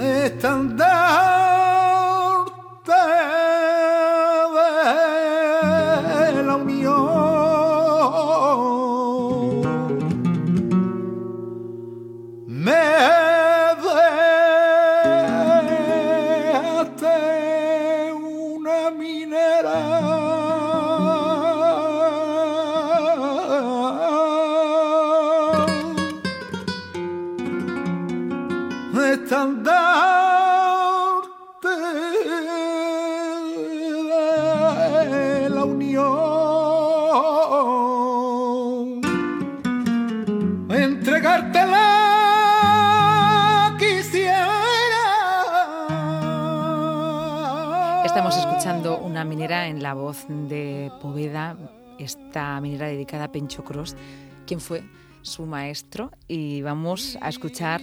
estandarte de la unión. Me Thunder. En la voz de Poveda, esta minera dedicada a Pencho Cross, quien fue su maestro y vamos a escuchar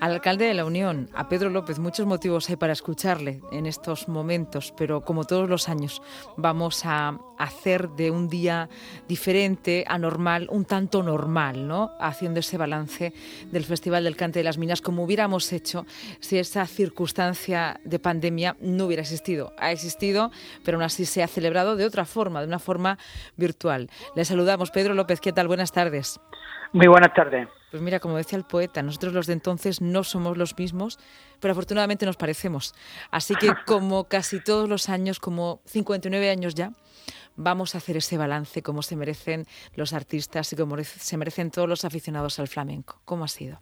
al alcalde de la Unión, a Pedro López. Muchos motivos hay para escucharle en estos momentos, pero como todos los años vamos a hacer de un día diferente, anormal, un tanto normal, ¿no? Haciendo ese balance del Festival del Cante de las Minas como hubiéramos hecho si esa circunstancia de pandemia no hubiera existido. Ha existido, pero aún así se ha celebrado de otra forma, de una forma virtual. Le saludamos, Pedro López. ¿Qué tal? Buenas tardes. Muy buenas tardes. Pues mira, como decía el poeta, nosotros los de entonces no somos los mismos, pero afortunadamente nos parecemos. Así que como casi todos los años, como 59 años ya, vamos a hacer ese balance como se merecen los artistas y como se merecen todos los aficionados al flamenco. ¿Cómo ha sido?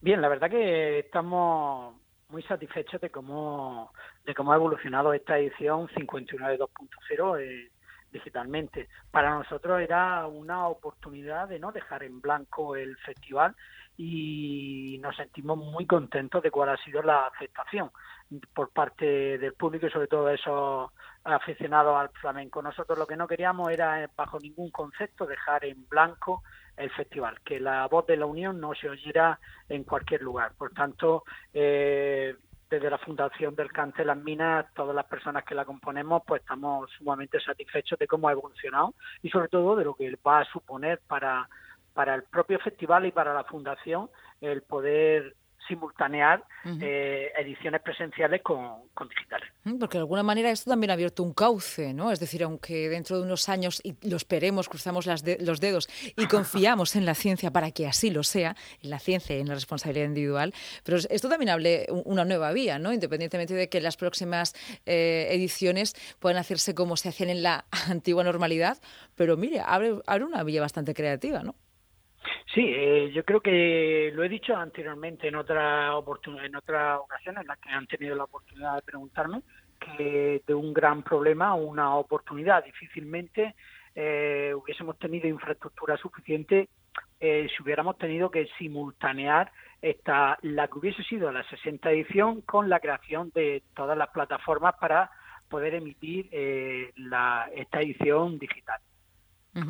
Bien, la verdad que estamos muy satisfechos de cómo de cómo ha evolucionado esta edición 59 2.0 eh, digitalmente. Para nosotros era una oportunidad de no dejar en blanco el festival y nos sentimos muy contentos de cuál ha sido la aceptación por parte del público y sobre todo esos aficionados al flamenco. Nosotros lo que no queríamos era, eh, bajo ningún concepto, dejar en blanco el festival, que la voz de la Unión no se oyera en cualquier lugar. Por tanto, eh, desde la Fundación del Cáncer Las Minas, todas las personas que la componemos, pues estamos sumamente satisfechos de cómo ha evolucionado y sobre todo de lo que va a suponer para, para el propio festival y para la Fundación el poder simultanear eh, ediciones presenciales con, digitales. Porque de alguna manera esto también ha abierto un cauce, ¿no? Es decir, aunque dentro de unos años, y lo esperemos, cruzamos las los dedos y confiamos en la ciencia para que así lo sea, en la ciencia y en la responsabilidad individual, pero esto también hable una nueva vía, ¿no? Independientemente de que las próximas eh, ediciones puedan hacerse como se hacían en la antigua normalidad, pero mire, abre, abre una vía bastante creativa, ¿no? Sí, eh, yo creo que lo he dicho anteriormente en otra en otras ocasiones en las que han tenido la oportunidad de preguntarme que de un gran problema una oportunidad. Difícilmente eh, hubiésemos tenido infraestructura suficiente eh, si hubiéramos tenido que simultanear esta la que hubiese sido la 60 edición con la creación de todas las plataformas para poder emitir la, esta edición digital.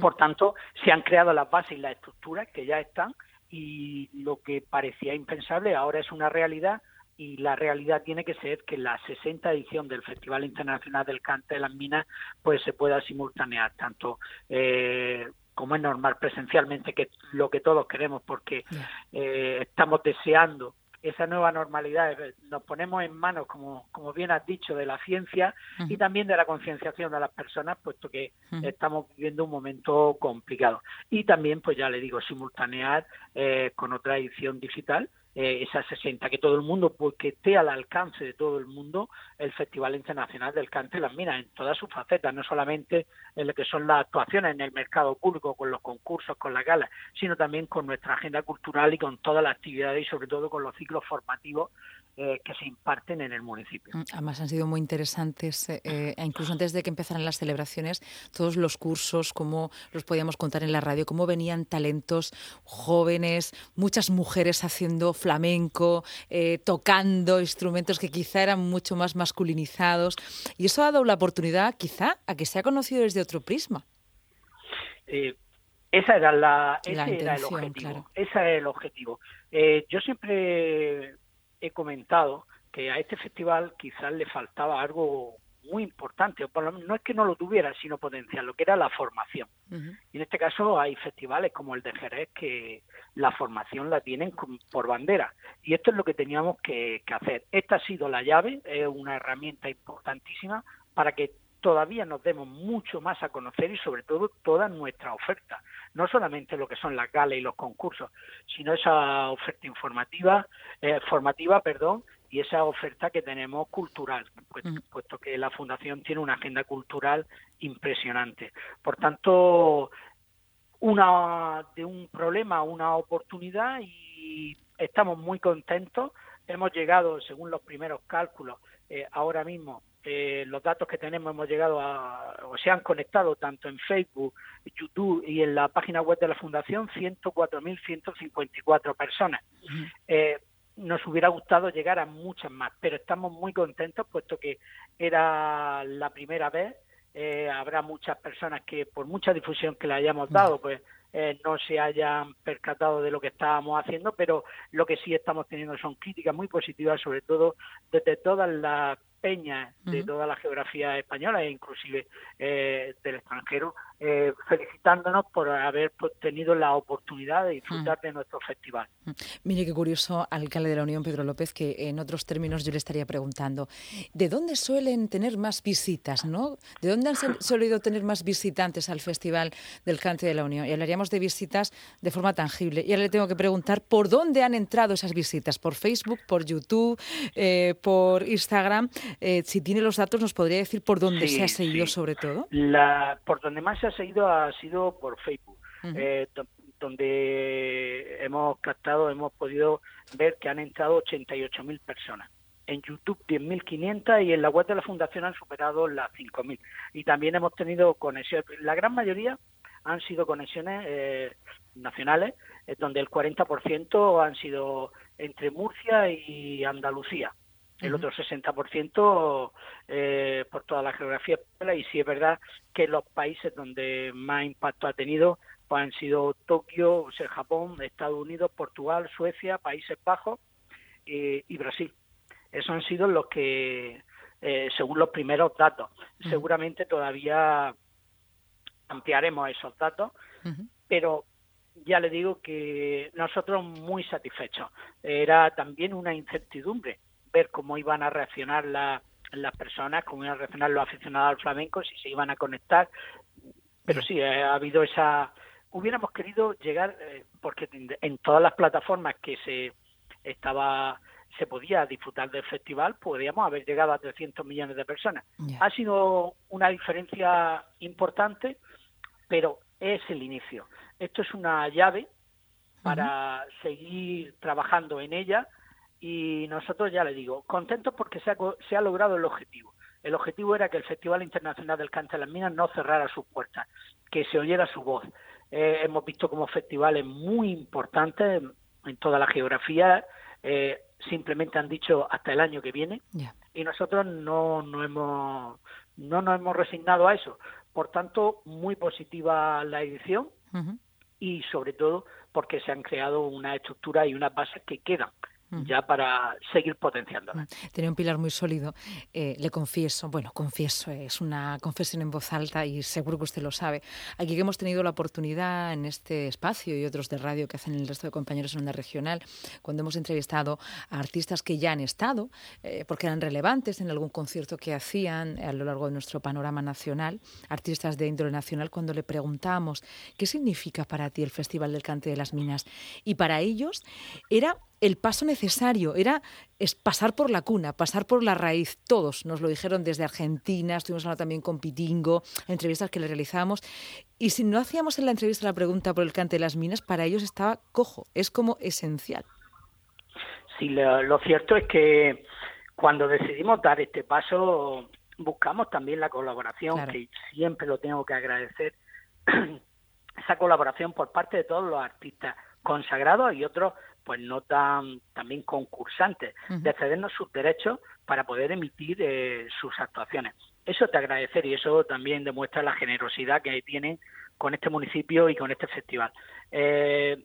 Por tanto, se han creado las bases y las estructuras que ya están y lo que parecía impensable ahora es una realidad y la realidad tiene que ser que la 60 edición del Festival Internacional del Cante de las Minas pues se pueda simultanear tanto eh, como es normal presencialmente que es lo que todos queremos porque eh, estamos deseando esa nueva normalidad. Nos ponemos en manos, como, como bien has dicho, de la ciencia y también de la concienciación de las personas, puesto que estamos viviendo un momento complicado. Y también, pues ya le digo, simultanear eh, con otra edición digital eh, esa 60, que todo el mundo, porque esté al alcance de todo el mundo el Festival Internacional del Cante las Minas en todas sus facetas, no solamente en lo que son las actuaciones en el mercado público, con los concursos, con las galas, sino también con nuestra agenda cultural y con todas las actividades y sobre todo con los ciclos formativos eh, que se imparten en el municipio. Mm, además han sido muy interesantes, eh, eh, incluso antes de que empezaran las celebraciones, todos los cursos, cómo los podíamos contar en la radio, cómo venían talentos jóvenes, muchas mujeres haciendo flamenco, tocando instrumentos que quizá eran mucho más masculinizados. Y eso ha dado la oportunidad quizá a que se ha conocido desde otro prisma. esa era la, ese era el objetivo. Ese era el objetivo. yo siempre he comentado que a este festival quizás le faltaba algo muy importante, o por lo menos no es que no lo tuviera, sino potencial, lo que era la formación. Y en este caso hay festivales como el de Jerez que la formación la tienen por bandera. Y esto es lo que teníamos que, que hacer. Esta ha sido la llave, es una herramienta importantísima para que todavía nos demos mucho más a conocer y sobre todo toda nuestra oferta, no solamente lo que son las galas y los concursos, sino esa oferta informativa, eh, formativa, perdón, y esa oferta que tenemos cultural, pues, puesto que la Fundación tiene una agenda cultural impresionante. Por tanto, una de un problema una oportunidad y estamos muy contentos. Hemos llegado, según los primeros cálculos, eh, ahora mismo eh, los datos que tenemos hemos llegado a, o se han conectado tanto en Facebook, YouTube y en la página web de la Fundación 104.154 personas. eh, nos hubiera gustado llegar a muchas más, pero estamos muy contentos puesto que era la primera vez. Eh, habrá muchas personas que por mucha difusión que le hayamos dado, pues eh, no se hayan percatado de lo que estábamos haciendo, pero lo que sí estamos teniendo son críticas muy positivas, sobre todo desde todas las peñas de toda la geografía española e inclusive eh, del extranjero, eh, felicitándonos por haber tenido la oportunidad de disfrutar de nuestro festival. Mire qué curioso, alcalde de la Unión, Pedro López, que en otros términos yo le estaría preguntando, ¿de dónde suelen tener más visitas? ¿no? ¿De dónde han solido tener más visitantes al Festival del Cante de la Unión? Y hablaríamos de visitas de forma tangible. Y ahora le tengo que preguntar, ¿por dónde han entrado esas visitas? ¿Por Facebook, por YouTube, eh, por Instagram? Eh, si tiene los datos, ¿nos podría decir por dónde se ha seguido sobre todo? La, por donde más se ha seguido ha sido por Facebook, eh, donde hemos captado, hemos podido ver que han entrado 88.000 personas. En YouTube 10.500 y en la web de la Fundación han superado las 5.000. Y también hemos tenido conexiones, la gran mayoría han sido conexiones eh, nacionales, donde el 40% han sido entre Murcia y Andalucía el otro 60% eh, por toda la geografía y sí es verdad que los países donde más impacto ha tenido pues han sido Tokio, o sea, Japón, Estados Unidos, Portugal, Suecia, Países Bajos eh, y Brasil. Esos han sido los que, eh, según los primeros datos, seguramente todavía ampliaremos esos datos, pero ya le digo que nosotros muy satisfechos. Era también una incertidumbre ver cómo iban a reaccionar las personas, cómo iban a reaccionar los aficionados al flamenco, si se iban a conectar. Pero sí, eh, ha habido esa... Hubiéramos querido llegar, eh, porque en todas las plataformas que se estaba se podía disfrutar del festival, podríamos haber llegado a 300 millones de personas. Ha sido una diferencia importante, pero es el inicio. Esto es una llave para seguir trabajando en ella y nosotros ya le digo, contentos porque se ha, se ha logrado el objetivo. El objetivo era que el Festival Internacional del Cante de las Minas no cerrara sus puertas, que se oyera su voz. Eh, hemos visto como festivales muy importantes en toda la geografía eh, simplemente han dicho hasta el año que viene y nosotros no, no, hemos, no nos hemos resignado a eso. Por tanto, muy positiva la edición y sobre todo porque se han creado una estructura y unas bases que quedan ya para seguir potenciando. Tiene un pilar muy sólido. Eh, le confieso, bueno, confieso, es una confesión en voz alta y seguro que usted lo sabe. Aquí que hemos tenido la oportunidad en este espacio y otros de radio que hacen el resto de compañeros en onda regional, cuando hemos entrevistado a artistas que ya han estado, eh, porque eran relevantes en algún concierto que hacían a lo largo de nuestro panorama nacional, artistas de índole nacional, cuando le preguntamos qué significa para ti el Festival del Cante de las Minas. Y para ellos era el paso necesario, era es pasar por la cuna, pasar por la raíz. Todos nos lo dijeron desde Argentina, estuvimos hablando también con Pitingo, entrevistas que le realizamos. Y si no hacíamos en la entrevista la pregunta por el cante de las minas, para ellos estaba cojo, es como esencial. Sí, lo, cierto es que cuando decidimos dar este paso, buscamos también la colaboración, que siempre lo tengo que agradecer, esa colaboración por parte de todos los artistas consagrados y otros pues no tan también concursantes de cedernos sus derechos para poder emitir eh, sus actuaciones. Eso te agradecer y eso también demuestra la generosidad que tienen con este municipio y con este festival. Eh,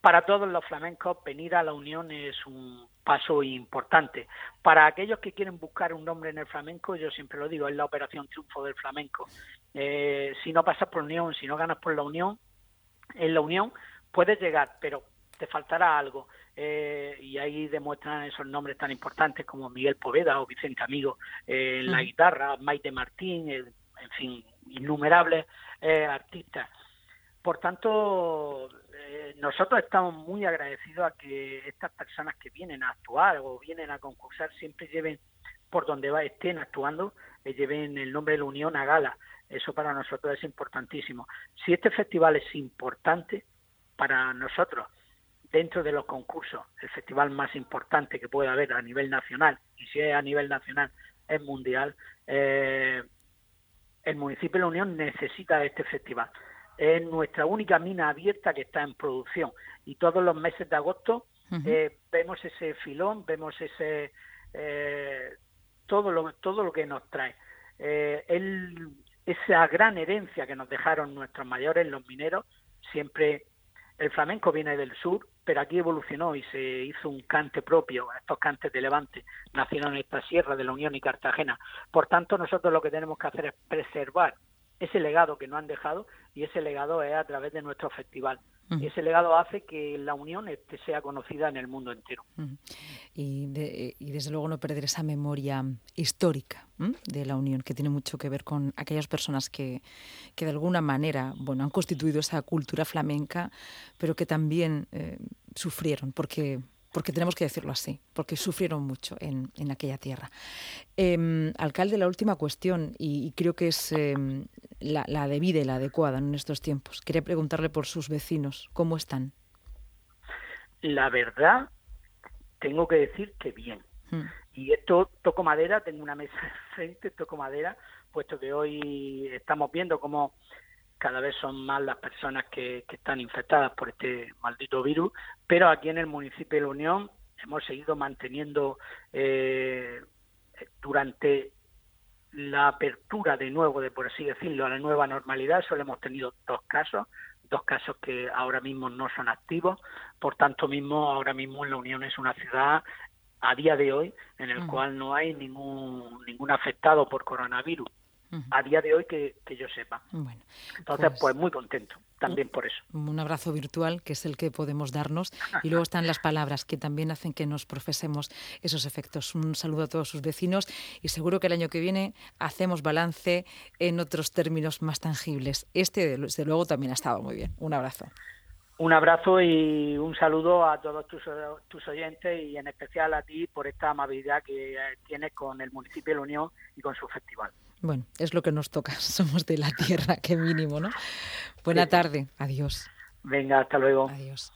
para todos los flamencos venir a la Unión es un paso importante. Para aquellos que quieren buscar un nombre en el flamenco, yo siempre lo digo, es la operación triunfo del flamenco. Eh, si no pasas por la Unión, si no ganas por la Unión, en la Unión puedes llegar, pero te faltará algo. Eh, y ahí demuestran esos nombres tan importantes como Miguel Poveda o Vicente Amigo eh, en la guitarra, Maite Martín, en fin, innumerables artistas. Por tanto, eh, nosotros estamos muy agradecidos a que estas personas que vienen a actuar o vienen a concursar siempre lleven por donde va estén actuando, eh, lleven el nombre de la Unión a gala. Eso para nosotros es importantísimo. Si este festival es importante para nosotros, dentro de los concursos, el festival más importante que puede haber a nivel nacional, y si es a nivel nacional, es mundial, eh, el municipio de la Unión necesita este festival es nuestra única mina abierta que está en producción y todos los meses de agosto eh, vemos ese filón, vemos ese eh, todo lo todo lo que nos trae. Esa gran herencia que nos dejaron nuestros mayores, los mineros, siempre el flamenco viene del sur, pero aquí evolucionó y se hizo un cante propio, estos cantes de Levante nacieron en esta sierra de la Unión y Cartagena. Por tanto, nosotros lo que tenemos que hacer es preservar ese legado que nos han dejado y ese legado es a través de nuestro festival. Y ese legado hace que la Unión este, sea conocida en el mundo entero. y, desde luego no perder esa memoria histórica de la Unión, que tiene mucho que ver con aquellas personas que, que de alguna manera bueno, han constituido esa cultura flamenca, pero que también eh, sufrieron, porque porque tenemos que decirlo así, porque sufrieron mucho en, aquella tierra. Em, alcalde, la última cuestión, y, creo que es em, la, la, debida y la adecuada en estos tiempos. Quería preguntarle por sus vecinos, ¿cómo están? La verdad, tengo que decir que bien. Hmm. Y esto toco madera, tengo una mesa frente, toco madera, puesto que hoy estamos viendo cómo cada vez son más las personas que, están infectadas por este maldito virus, pero aquí en el municipio de la Unión hemos seguido manteniendo eh, durante la apertura de nuevo, de por así decirlo, a la nueva normalidad, solo hemos tenido dos casos, dos casos que ahora mismo no son activos, por tanto mismo ahora mismo en la Unión es una ciudad a día de hoy en el cual no hay ningún ningún afectado por coronavirus a día de hoy que, yo sepa. Bueno, Entonces, pues, pues, muy contento también por eso. Un abrazo virtual, que es el que podemos darnos, y luego están las palabras que también hacen que nos profesemos esos efectos. Un saludo a todos sus vecinos y seguro que el año que viene hacemos balance en otros términos más tangibles. Este, desde luego, también ha estado muy bien. Un abrazo. Un abrazo y un saludo a todos tus, tus oyentes y en especial a ti por esta amabilidad que tienes con el municipio de La Unión y con su festival. Bueno, es lo que nos toca, somos de la tierra, qué mínimo, ¿no? Buena tarde, adiós. Venga, hasta luego. Adiós.